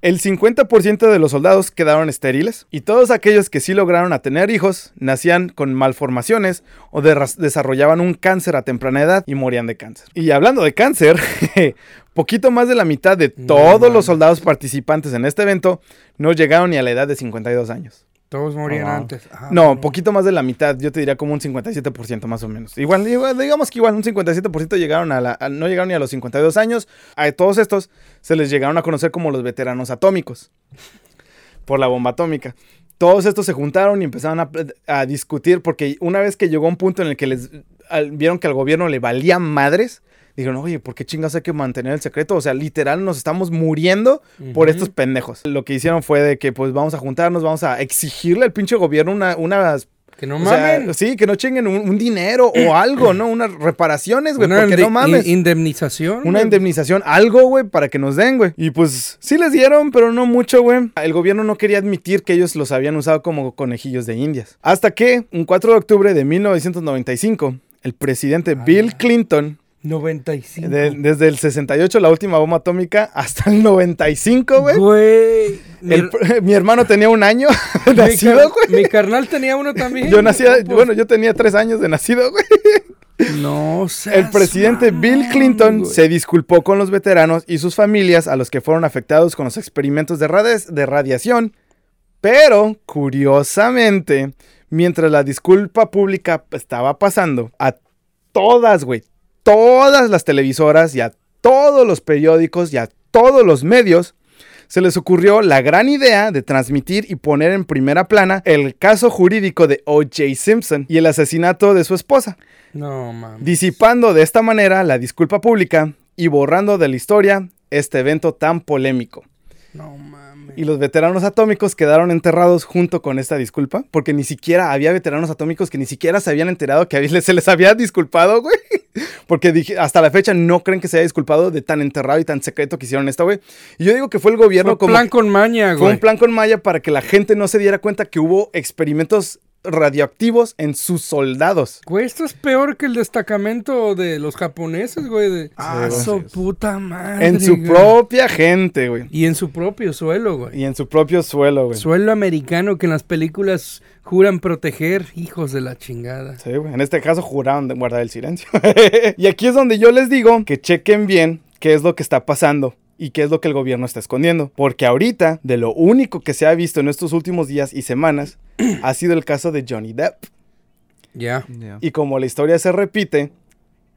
A: el 50% de los soldados quedaron estériles y todos aquellos que sí lograron a tener hijos nacían con malformaciones o desarrollaban un cáncer a temprana edad y morían de cáncer. Y hablando de cáncer, poquito más de la mitad de todos los soldados participantes en este evento no llegaron ni a la edad de 52 años.
D: Todos morían antes. Ah,
A: No, poquito más de la mitad, yo te diría como un 57% más o menos. Igual, igual, digamos que igual un 57% llegaron a la, a- no llegaron ni a los 52 años. A todos estos se les llegaron a conocer como los veteranos atómicos por la bomba atómica. todos estos se juntaron y empezaron a, a discutir porque una vez que llegó un punto en el que les al- vieron que al gobierno le valía madres, dijeron, oye, ¿por qué chingas hay que mantener el secreto? O sea, literal nos estamos muriendo por estos pendejos. Lo que hicieron fue de que pues vamos a juntarnos, vamos a exigirle al pinche gobierno una, unas...
D: Que no
A: o sea,
D: mamen.
A: sí, que no chinguen un, un dinero o algo, ¿no? Unas reparaciones, güey, porque no mames.
D: in- indemnización.
A: Una
D: güey.
A: indemnización, algo, güey, para que nos den, güey. Y pues sí les dieron, pero no mucho, güey. El gobierno no quería admitir que ellos los habían usado como conejillos de indias. Hasta que, un 4 de octubre de 1995, el presidente Bill Clinton,
D: 95.
A: de- desde el 68, la última bomba atómica, hasta el 95, güey.
D: Güey. Mi,
A: pr- Mi hermano tenía un año de nacido, güey.
D: mi carnal tenía uno también.
A: Yo nacía,
D: pues,
A: bueno, yo tenía tres años de nacido, güey.
D: No seas
A: El presidente Bill Clinton se disculpó con los veteranos y sus familias a los que fueron afectados con los experimentos de, de radiación, pero curiosamente, mientras la disculpa pública estaba pasando, a todas, güey, todas las televisoras y a todos los periódicos y a todos los medios, se les ocurrió la gran idea de transmitir y poner en primera plana el caso jurídico de O.J. Simpson y el asesinato de su esposa
D: No, mames.
A: disipando de esta manera la disculpa pública y borrando de la historia este evento tan polémico.
D: No mames.
A: Y los veteranos atómicos quedaron enterrados junto con esta disculpa, porque ni siquiera había veteranos atómicos que ni siquiera se habían enterado que se les había disculpado, güey. Porque dije, hasta la fecha no creen que se haya disculpado de tan enterrado y tan secreto que hicieron esto, güey. Y yo digo que fue el gobierno
D: Fue
A: como...
D: plan con maña,
A: Fue
D: güey.
A: un plan con Maya para que la gente no se diera cuenta que hubo experimentos radioactivos en sus soldados.
D: Güey, esto es peor que el destacamento de los japoneses, güey. De...
B: Ah,
D: Ah,
B: sí,
D: su puta madre.
A: En su
D: güey.
A: propia gente, güey.
D: Y en su propio suelo, güey.
A: Y en su propio suelo, güey.
D: Suelo americano que en las películas juran proteger, hijos de la chingada.
A: Sí, güey. En este caso juraron de guardar el silencio. y aquí es donde yo les digo que chequen bien qué es lo que está pasando y qué es lo que el gobierno está escondiendo. Porque ahorita, de lo único que se ha visto en estos últimos días y semanas, ha sido el caso de Johnny Depp.
D: Ya.
B: Yeah.
A: Y como la historia se repite,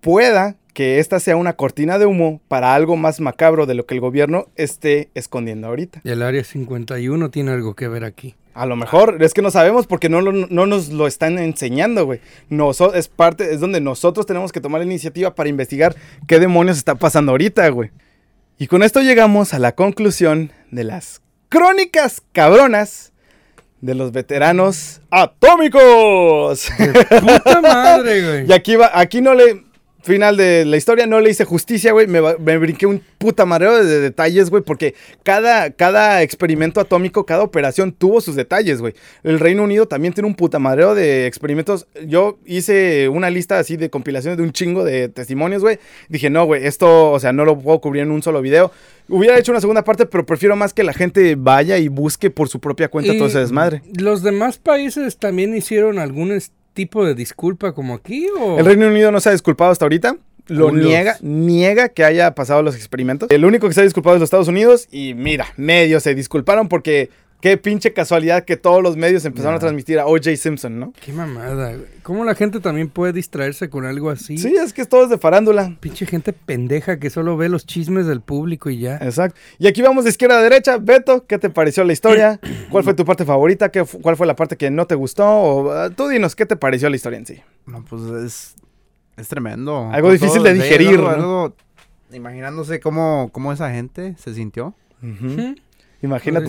A: pueda que esta sea una cortina de humo para algo más macabro de lo que el gobierno esté escondiendo ahorita.
D: Y el área 51 tiene algo que ver aquí.
A: A lo mejor, es que no sabemos porque no, lo- no nos lo están enseñando, güey. Es parte, es donde nosotros tenemos que tomar la iniciativa para investigar qué demonios está pasando ahorita, güey. Y con esto llegamos a la conclusión de las crónicas cabronas de los veteranos atómicos.
D: ¡Puta madre, güey!
A: y aquí va, aquí no le, final de la historia, no le hice justicia, güey. Me, me brinqué un puta mareo de, detalles, güey, porque cada, cada experimento atómico, cada operación tuvo sus detalles, güey. El Reino Unido también tiene un puta mareo de experimentos. Yo hice una lista así de compilaciones de un chingo de testimonios, güey. Dije, no, güey, esto, o sea, no lo puedo cubrir en un solo video. Hubiera hecho una segunda parte, pero prefiero más que la gente vaya y busque por su propia cuenta todo ese desmadre.
D: ¿Los demás países también hicieron algún es- tipo de disculpa como aquí o...?
A: El Reino Unido no se ha disculpado hasta ahorita. Lo niega, niega que haya pasado los experimentos. El único que se ha disculpado es los Estados Unidos. Y mira, medios se disculparon porque qué pinche casualidad que todos los medios empezaron a transmitir a O.J. Simpson, ¿no?
D: Qué mamada, güey. ¿Cómo la gente también puede distraerse con algo así?
A: Sí, es que todo es de farándula.
D: Pinche gente pendeja que solo ve los chismes del público y ya.
A: Exacto. Y aquí vamos de izquierda a derecha. Beto, ¿qué te pareció la historia? ¿Cuál fue tu parte favorita? ¿Qué ¿Cuál fue la parte que no te gustó? O, ah, tú dinos, ¿qué te pareció la historia en sí?
B: No, pues es, es tremendo.
A: Algo
B: Con
A: difícil de digerir,
B: algo-
A: ¿no?
B: algo- imaginándose cómo, cómo esa gente se sintió.
D: Pues,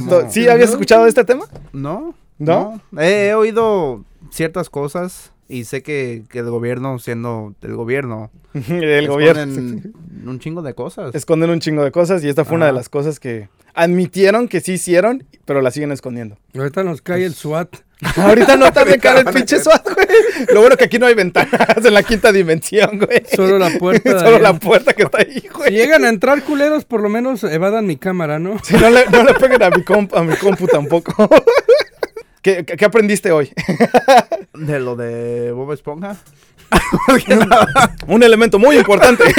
A: todo-
B: no.
A: ¿Sí habías escuchado de este tema?
B: No.
A: ¿No?
B: He, he oído ciertas cosas y sé que, que el gobierno, siendo el gobierno,
A: El gobierno.
B: un chingo de cosas.
A: esconden un chingo de cosas y esta fue una de las cosas que admitieron que sí hicieron, pero la siguen escondiendo.
D: Ahorita nos cae el SWAT.
A: Ahorita no tarde en caer el pinche SWAT, güey. Lo bueno que aquí no hay ventanas en la quinta dimensión, güey.
D: Solo la puerta
A: Solo la puerta que está ahí,
D: Si
A: güey.
D: llegan a entrar culeros, por lo menos evadan mi cámara, ¿no?
A: Si no le, no le peguen a mi, comp- a mi compu tampoco. ¿Qué, aprendiste hoy?
B: De lo de Bob Esponja.
A: Un elemento muy importante.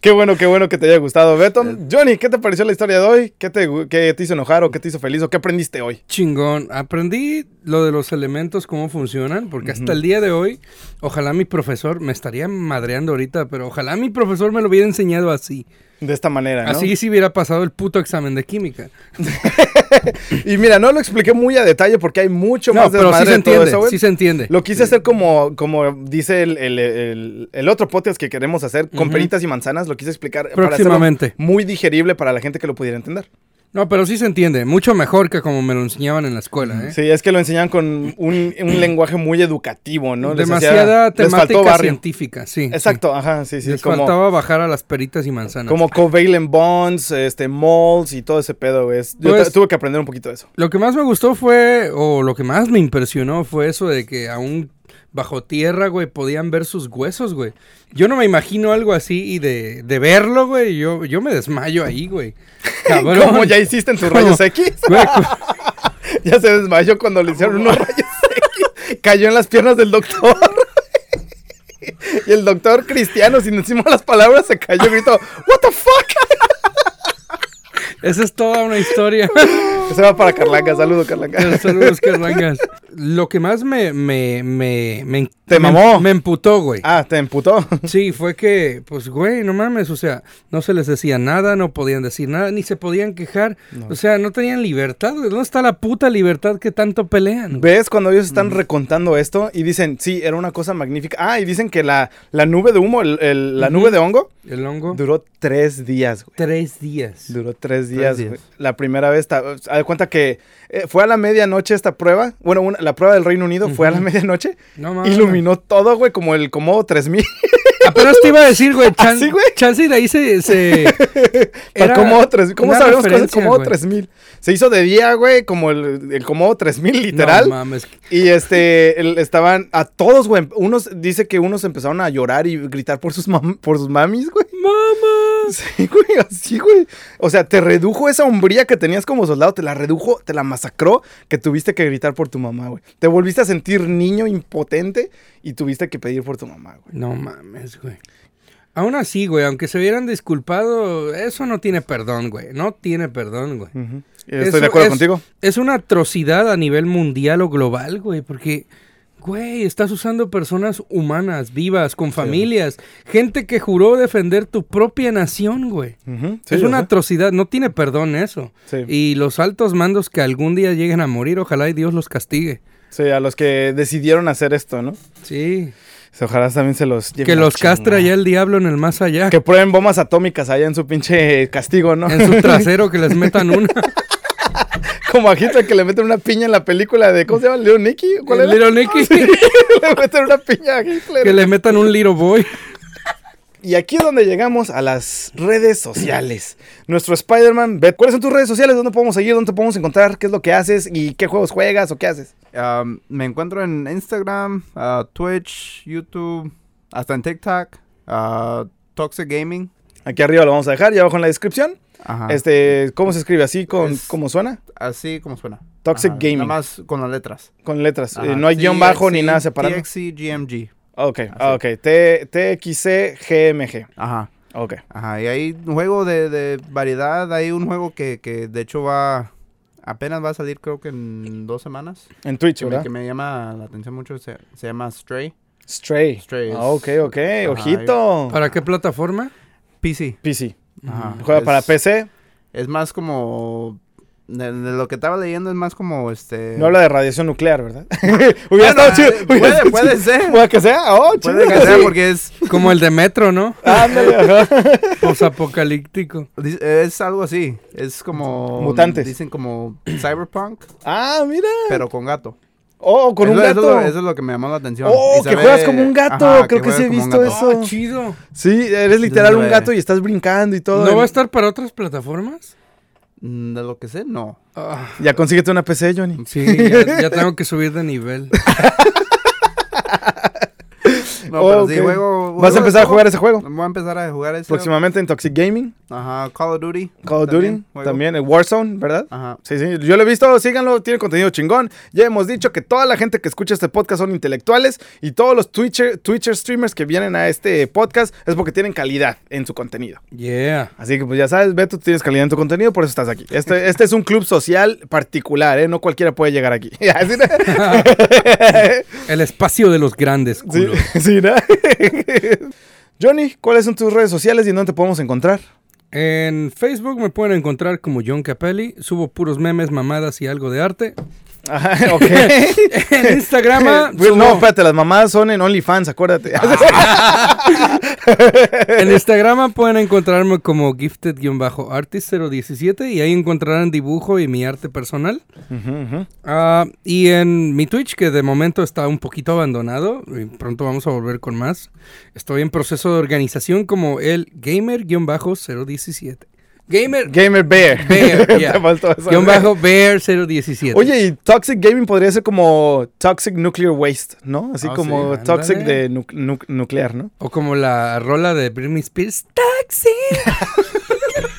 A: Qué bueno, qué bueno que te haya gustado, Beto. Johnny, ¿qué te pareció la historia de hoy? ¿Qué te, qué te hizo enojar o qué te hizo feliz o qué aprendiste hoy?
D: Chingón. Aprendí lo de los elementos, cómo funcionan, porque hasta el día de hoy, ojalá mi profesor, me estaría madreando ahorita, pero ojalá mi profesor me lo hubiera enseñado así.
A: De esta manera, ¿no?
D: Así si hubiera pasado el puto examen de química.
A: Y mira, no lo expliqué muy a detalle porque hay mucho
D: No,
A: más
D: pero sí se
A: de
D: entiende,
A: eso,
D: sí se entiende.
A: Lo quise hacer como, como dice el, el- el- el otro podcast que queremos hacer, con peritas y manzanas, lo quise explicar para hacerlo muy digerible para la gente que lo pudiera entender.
D: No, pero sí se entiende. Mucho mejor que como me lo enseñaban en la escuela, ¿eh?
A: Sí, es que lo enseñan con un, un lenguaje muy educativo, ¿no? Les
D: Demasiada temática científica, sí.
A: Exacto, ajá, sí,
D: sí. Les
A: como,
D: faltaba bajar a las peritas y manzanas.
A: como covalent bonds, este, moles y todo ese pedo, güey. Es- Yo
D: Pues-
A: tu- tuve que aprender un poquito de eso.
D: Lo que más me gustó fue, o lo que más me impresionó fue eso de que aún bajo tierra, güey, podían ver sus huesos, güey. Yo no me imagino algo así y de, de verlo, güey, yo, yo me desmayo ahí, güey. Cabrón.
A: Como ya hiciste en tus
D: ¿Cómo?
A: rayos X.
D: Güey,
A: ya se desmayó cuando le hicieron unos rayos X. Cayó en las piernas del doctor. y el doctor cristiano, sin encima las palabras, se cayó y gritó, ¿What the fuck?
D: esa es toda una historia.
A: Se va para Carlanga, saludo Carlanga.
D: Saludos, Carlangas. Lo que más me, me, me, me,
A: Te
D: me-
A: mamó.
D: Me emputó, güey.
A: Ah, te emputó.
D: Sí, fue que, pues, güey, no mames, o sea, no se les decía nada, no podían decir nada, ni se podían quejar. O sea, no tenían libertad, güey. ¿Dónde está la puta libertad que tanto pelean?
A: ¿Ves cuando ellos están recontando esto y dicen, sí, era una cosa magnífica? Ah, y dicen que la, la nube de humo, el- el- la nube de hongo,
D: El hongo.
A: duró tres días, güey.
D: Tres días.
A: Duró tres días,
B: días.
A: güey. La primera vez, haz de cuenta que eh, fue a la medianoche esta prueba. Bueno, una- la prueba del Reino Unido fue a la medianoche.
D: No mames.
A: Iluminó todo, güey, como el Comodo 3000.
D: Apenas te iba a decir, güey, chan-
A: ¿Así, güey?
D: chance de ahí se... se
A: El Comodo 3000. ¿Cómo sabemos que es el
D: referencia,
A: Comodo
D: güey.
A: 3000? Se hizo de día, güey, como el, el Comodo 3000, literal.
D: No mames.
A: Y este, el- estaban a todos, güey. Unos, dice que unos empezaron a llorar y gritar por sus, mam- por sus mamis, güey.
D: Mamá.
A: Sí, güey, así, güey. O sea, te redujo esa hombría que tenías como soldado, te la redujo, te la masacró, que tuviste que gritar por tu mamá, güey. Te volviste a sentir niño impotente y tuviste que pedir por tu mamá, güey.
D: No mames, güey. Aún así, güey, aunque se hubieran disculpado, eso no tiene perdón, güey. No tiene perdón, güey.
A: Estoy
D: Eso
A: de acuerdo
D: es-
A: contigo.
D: Es una atrocidad a nivel mundial o global, güey, porque, güey, estás usando personas humanas, vivas, con familias, gente que juró defender tu propia nación, güey.
A: Sí,
D: es una atrocidad, no tiene perdón eso.
A: Sí.
D: Y los altos mandos que algún día lleguen a morir, ojalá y Dios los castigue.
A: Sí, a los que decidieron hacer esto, ¿no?
D: Sí.
A: Ojalá también se los lleve
D: Que los castre allá el diablo en el más allá.
A: Que prueben bombas atómicas allá en su pinche castigo, ¿no?
D: En su trasero que les metan una.
A: Como a Hitler que le meten una piña en la película de. ¿Cómo se llama? ¿Little Nicky? ¿Cuál era?
D: Little Nicky.
A: le meten una piña a Hitler.
D: que le metan un little boy.
A: Y aquí es donde llegamos a las redes sociales. Nuestro Spider-Man, ¿cuáles son tus redes sociales? ¿Dónde podemos seguir? ¿Dónde te podemos encontrar? ¿Qué es lo que haces? ¿Y qué juegos juegas o qué haces?
B: Um, me encuentro en Instagram, uh, Twitch, YouTube, hasta en TikTok, uh, Toxic Gaming.
A: Aquí arriba lo vamos a dejar y abajo en la descripción.
B: Ajá.
A: Este, ¿cómo se escribe? ¿Así con
B: Es-
A: cómo suena?
B: Así como suena.
A: Toxic
B: Ajá,
A: Gaming.
B: Nada más con las letras.
A: Con letras. Eh, no hay guion bajo ni nada separado.
B: TXC GMG.
A: Ok, ah, ok. T TXC GMG.
B: Ajá.
A: Ok.
B: Ajá. Y hay un juego de, de variedad. Hay un juego que, que de hecho va. Apenas va a salir, creo que en dos semanas.
A: En Twitch,
B: Que me,
A: ¿verdad?
B: que me llama la atención mucho. Se, se llama Stray.
A: Stray.
B: Stray
A: Ah, ok, ok.
B: Ajá,
A: Ojito.
D: ¿Para qué plataforma?
B: PC.
A: PC.
B: Ajá.
A: Juega
B: Es-
A: para PC.
B: Es más como. De, de lo que estaba leyendo es más como este.
A: No habla de radiación nuclear, ¿verdad? Hubiera
B: Bueno,
A: estado chido.
B: eh,
A: hubiera
B: puede- ser.
A: Puede que sea. Oh,
B: Puede que sea porque es.
D: Como el de Metro, ¿no?
A: Ándale.
D: Posapocalíptico.
B: Es algo así. Es como.
A: Mutantes.
B: Dicen como Cyberpunk,
A: Ah, mira.
B: pero con gato.
A: Oh, con un
B: Eso- Eso, es
A: gato.
B: lo- eso es lo que me llamó la atención.
A: Oh, que
B: ve-
A: juegas como un gato.
B: Ajá,
A: Creo que sí he
B: un
A: visto eso.
D: Ah, chido.
A: Sí, eres literal un gato y estás brincando y todo.
D: ¿No va a estar para otras plataformas?
B: Mm, De lo que sé, no.
D: Ah,
A: Ya consíguete una PC, Johnny.
D: sí, ya, ya tengo que subir de nivel.
B: No,
A: Oh,
B: pero
A: ok.
B: sí juego.
A: ¿Vas a
B: juego-
A: empezar a jugar ese juego?
B: Voy a empezar a jugar ese.
A: Próximamente en Toxic Gaming,
B: Ajá, Call of Duty.
A: Call of Duty,
B: juego.
A: también el Warzone, ¿verdad?
B: Ajá.
A: Sí, sí, yo lo he visto, síganlo, tiene contenido chingón. Ya hemos dicho que toda la gente que escucha este podcast son intelectuales y todos los Twitcher, Twitcher streamers que vienen a este podcast es porque tienen calidad en su contenido.
D: Yeah.
A: Así que pues ya sabes, Beto, tú tienes calidad en tu contenido, por eso estás aquí. Este, este es un club social particular, ¿eh? No cualquiera puede llegar aquí.
D: El espacio de los grandes,
A: Sí,
D: culo.
A: sí, ¿no? Johnny, ¿cuáles son tus redes sociales y dónde te podemos encontrar?
D: En Facebook me pueden encontrar como John Capelli. Subo puros memes, mamadas y algo de arte.
A: Ajá, ok.
D: En Instagram.
A: Güey, No, espérate, las mamadas son en OnlyFans, acuérdate.
D: En Instagram pueden encontrarme como gifted-artist017 y ahí encontrarán dibujo y mi arte personal. Ah, y en mi Twitch, que de momento está un poquito abandonado, y pronto vamos a volver con más. Estoy en proceso de organización como el gamer-017. Gamer
A: Gamer Bear.
D: Bear,
A: eso.
D: guion bajo Bear 017.
A: Oye, y Toxic Gaming podría ser como Toxic Nuclear Waste, ¿no? Así
B: Ah,
A: como
D: sí.
A: Toxic de nu- nu- nuclear, ¿no?
D: O como la rola de Britney Spears, Taxi.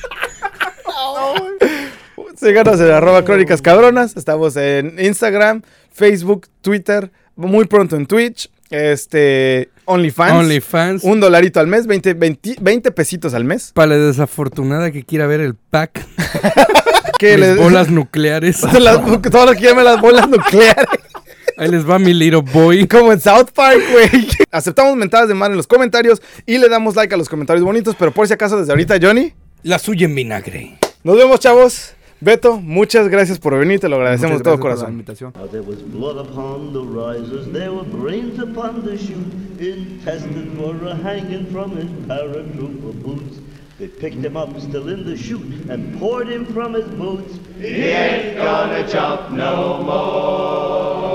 A: Síganos en arroba crónicas cabronas. Estamos en Instagram, Facebook, Twitter, muy pronto en Twitch, este, OnlyFans.
D: OnlyFans.
A: Un dolarito al mes, 20, 20, 20 pesitos al mes.
D: Para la desafortunada que quiera ver el pack,
A: Que
D: mis
A: les-
D: bolas nucleares.
A: las, todos los que llaman las bolas nucleares.
D: Ahí les va mi little boy.
A: Como en South Park, güey. Aceptamos mentadas de mano en los comentarios y le damos like a los comentarios bonitos, pero por si acaso desde ahorita, Johnny,
D: La suya en vinagre.
A: nos vemos, chavos. Beto, muchas gracias por venir, te lo agradecemos de todo
B: por la
A: corazón.
B: invitación.
C: Now there was blood upon the risers, there were brains upon the chute, intested for a hanging from his paratrooper boots. They picked him up still in the chute and poured him from his boots. He ain't gonna jump no more.